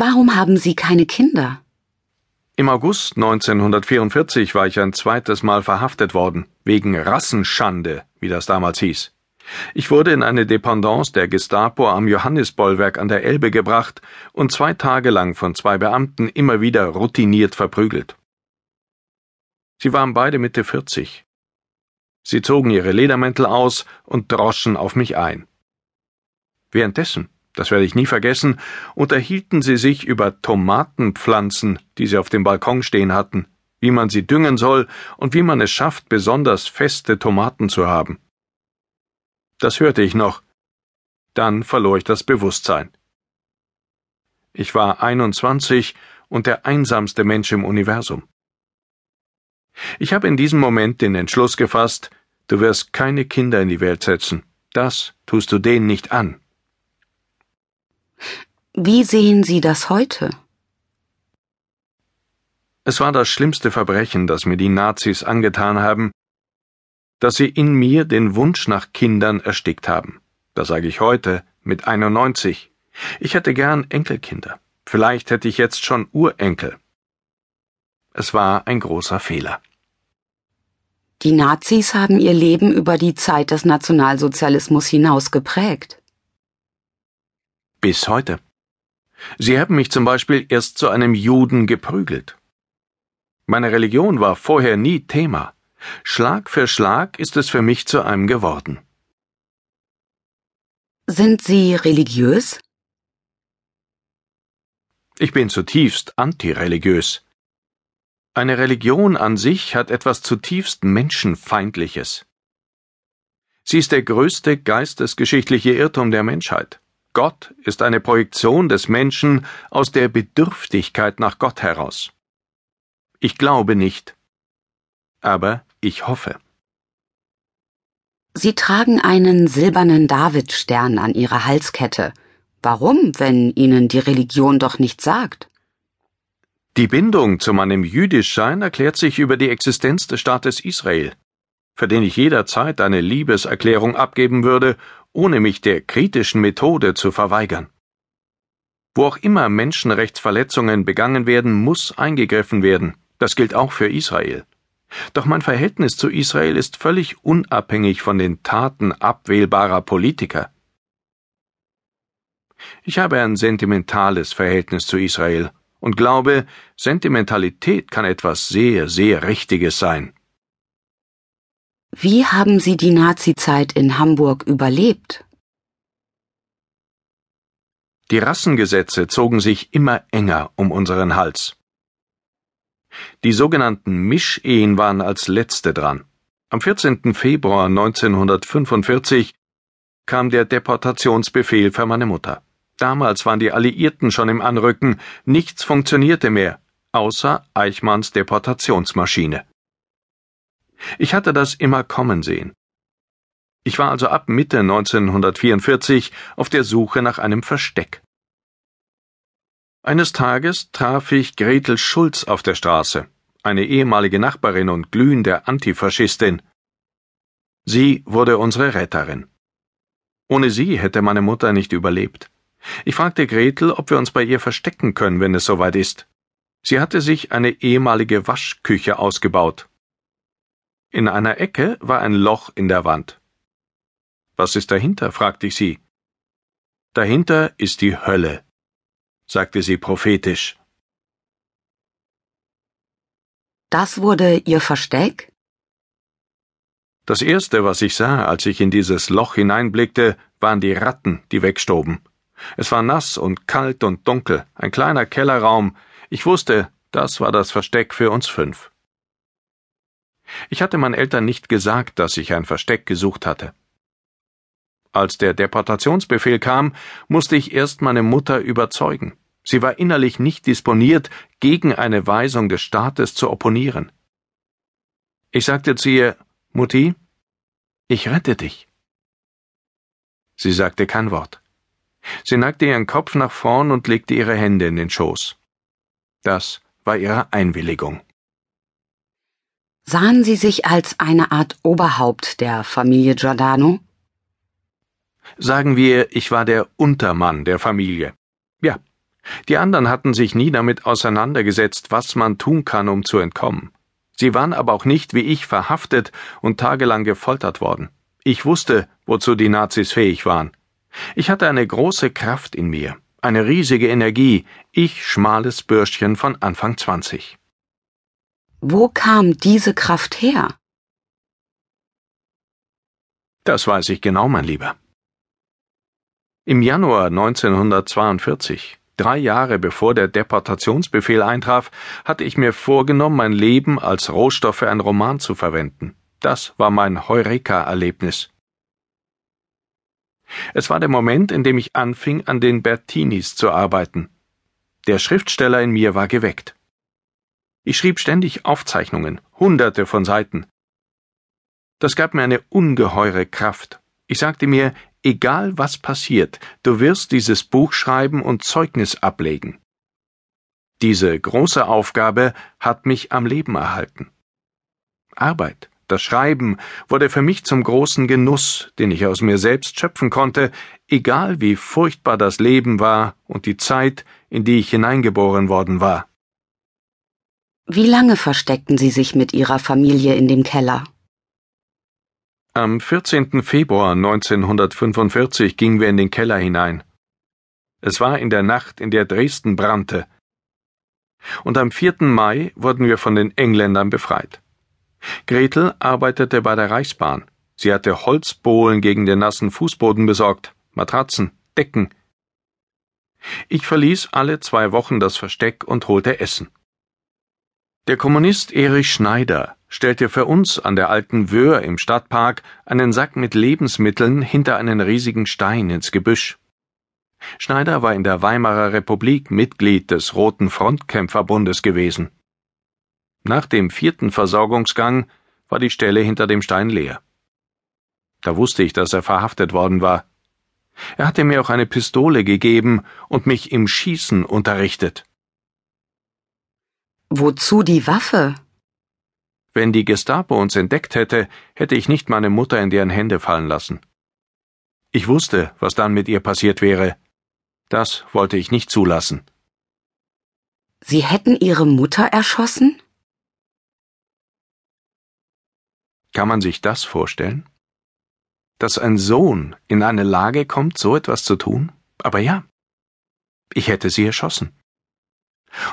Warum haben Sie keine Kinder? Im August 1944 war ich ein zweites Mal verhaftet worden, wegen Rassenschande, wie das damals hieß. Ich wurde in eine Dependance der Gestapo am Johannisbollwerk an der Elbe gebracht und zwei Tage lang von zwei Beamten immer wieder routiniert verprügelt. Sie waren beide Mitte 40. Sie zogen ihre Ledermäntel aus und droschen auf mich ein. Währenddessen, das werde ich nie vergessen, unterhielten sie sich über Tomatenpflanzen, die sie auf dem Balkon stehen hatten, wie man sie düngen soll und wie man es schafft, besonders feste Tomaten zu haben. Das hörte ich noch. Dann verlor ich das Bewusstsein. Ich war 21 und der einsamste Mensch im Universum. Ich habe in diesem Moment den Entschluss gefasst, du wirst keine Kinder in die Welt setzen. Das tust du denen nicht an. Wie sehen Sie das heute? Es war das schlimmste Verbrechen, das mir die Nazis angetan haben, dass sie in mir den Wunsch nach Kindern erstickt haben. Das sage ich heute mit 91. Ich hätte gern Enkelkinder. Vielleicht hätte ich jetzt schon Urenkel. Es war ein großer Fehler. Die Nazis haben ihr Leben über die Zeit des Nationalsozialismus hinaus geprägt. Bis heute. Sie haben mich zum Beispiel erst zu einem Juden geprügelt. Meine Religion war vorher nie Thema. Schlag für Schlag ist es für mich zu einem geworden. Sind Sie religiös? Ich bin zutiefst antireligiös. Eine Religion an sich hat etwas zutiefst Menschenfeindliches. Sie ist der größte geistesgeschichtliche Irrtum der Menschheit. Gott ist eine Projektion des Menschen aus der Bedürftigkeit nach Gott heraus. Ich glaube nicht. Aber ich hoffe. Sie tragen einen silbernen Davidstern an Ihrer Halskette. Warum, wenn Ihnen die Religion doch nichts sagt? Die Bindung zu meinem Jüdischsein erklärt sich über die Existenz des Staates Israel, für den ich jederzeit eine Liebeserklärung abgeben würde, ohne mich der kritischen Methode zu verweigern. Wo auch immer Menschenrechtsverletzungen begangen werden, muss eingegriffen werden. Das gilt auch für Israel. Doch mein Verhältnis zu Israel ist völlig unabhängig von den Taten abwählbarer Politiker. Ich habe ein sentimentales Verhältnis zu Israel und glaube, Sentimentalität kann etwas sehr, sehr Richtiges sein. Wie haben Sie die Nazizeit in Hamburg überlebt? Die Rassengesetze zogen sich immer enger um unseren Hals. Die sogenannten Mischehen waren als letzte dran. Am 14. Februar 1945 kam der Deportationsbefehl für meine Mutter. Damals waren die Alliierten schon im Anrücken, nichts funktionierte mehr, außer Eichmanns Deportationsmaschine. Ich hatte das immer kommen sehen. Ich war also ab Mitte 1944 auf der Suche nach einem Versteck. Eines Tages traf ich Gretel Schulz auf der Straße, eine ehemalige Nachbarin und glühende Antifaschistin. Sie wurde unsere Retterin. Ohne sie hätte meine Mutter nicht überlebt. Ich fragte Gretel, ob wir uns bei ihr verstecken können, wenn es soweit ist. Sie hatte sich eine ehemalige Waschküche ausgebaut. In einer Ecke war ein Loch in der Wand. Was ist dahinter? fragte ich sie. Dahinter ist die Hölle, sagte sie prophetisch. Das wurde Ihr Versteck? Das erste, was ich sah, als ich in dieses Loch hineinblickte, waren die Ratten, die wegstoben. Es war nass und kalt und dunkel, ein kleiner Kellerraum. Ich wusste, das war das Versteck für uns fünf. Ich hatte meinen Eltern nicht gesagt, dass ich ein Versteck gesucht hatte. Als der Deportationsbefehl kam, musste ich erst meine Mutter überzeugen. Sie war innerlich nicht disponiert, gegen eine Weisung des Staates zu opponieren. Ich sagte zu ihr, Mutti, ich rette dich. Sie sagte kein Wort. Sie neigte ihren Kopf nach vorn und legte ihre Hände in den Schoß. Das war ihre Einwilligung. Sahen Sie sich als eine Art Oberhaupt der Familie Giordano? Sagen wir, ich war der Untermann der Familie. Ja, Die anderen hatten sich nie damit auseinandergesetzt, was man tun kann, um zu entkommen. Sie waren aber auch nicht wie ich verhaftet und tagelang gefoltert worden. Ich wusste, wozu die Nazis fähig waren. Ich hatte eine große Kraft in mir, eine riesige Energie, ich schmales Bürschchen von Anfang 20. Wo kam diese Kraft her? Das weiß ich genau, mein Lieber. Im Januar 1942, drei Jahre bevor der Deportationsbefehl eintraf, hatte ich mir vorgenommen, mein Leben als Rohstoff für einen Roman zu verwenden. Das war mein Heureka-Erlebnis. Es war der Moment, in dem ich anfing, an den Bertinis zu arbeiten. Der Schriftsteller in mir war geweckt. Ich schrieb ständig Aufzeichnungen, hunderte von Seiten. Das gab mir eine ungeheure Kraft. Ich sagte mir, egal was passiert, du wirst dieses Buch schreiben und Zeugnis ablegen. Diese große Aufgabe hat mich am Leben erhalten. Arbeit, das Schreiben, wurde für mich zum großen Genuss, den ich aus mir selbst schöpfen konnte, egal wie furchtbar das Leben war und die Zeit, in die ich hineingeboren worden war. Wie lange versteckten Sie sich mit Ihrer Familie in dem Keller? Am 14. Februar 1945 gingen wir in den Keller hinein. Es war in der Nacht, in der Dresden brannte. Und am 4. Mai wurden wir von den Engländern befreit. Gretel arbeitete bei der Reichsbahn. Sie hatte Holzbohlen gegen den nassen Fußboden besorgt, Matratzen, Decken. Ich verließ alle zwei Wochen das Versteck und holte Essen. Der Kommunist Erich Schneider stellte für uns an der alten Wöhr im Stadtpark einen Sack mit Lebensmitteln hinter einen riesigen Stein ins Gebüsch. Schneider war in der Weimarer Republik Mitglied des Roten Frontkämpferbundes gewesen. Nach dem vierten Versorgungsgang war die Stelle hinter dem Stein leer. Da wusste ich, dass er verhaftet worden war. Er hatte mir auch eine Pistole gegeben und mich im Schießen unterrichtet. Wozu die Waffe? Wenn die Gestapo uns entdeckt hätte, hätte ich nicht meine Mutter in deren Hände fallen lassen. Ich wusste, was dann mit ihr passiert wäre. Das wollte ich nicht zulassen. Sie hätten Ihre Mutter erschossen? Kann man sich das vorstellen? Dass ein Sohn in eine Lage kommt, so etwas zu tun? Aber ja, ich hätte sie erschossen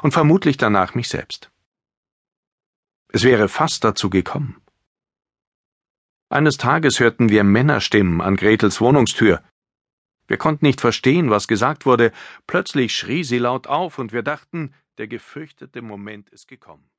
und vermutlich danach mich selbst. Es wäre fast dazu gekommen. Eines Tages hörten wir Männerstimmen an Gretels Wohnungstür. Wir konnten nicht verstehen, was gesagt wurde. Plötzlich schrie sie laut auf und wir dachten, der gefürchtete Moment ist gekommen.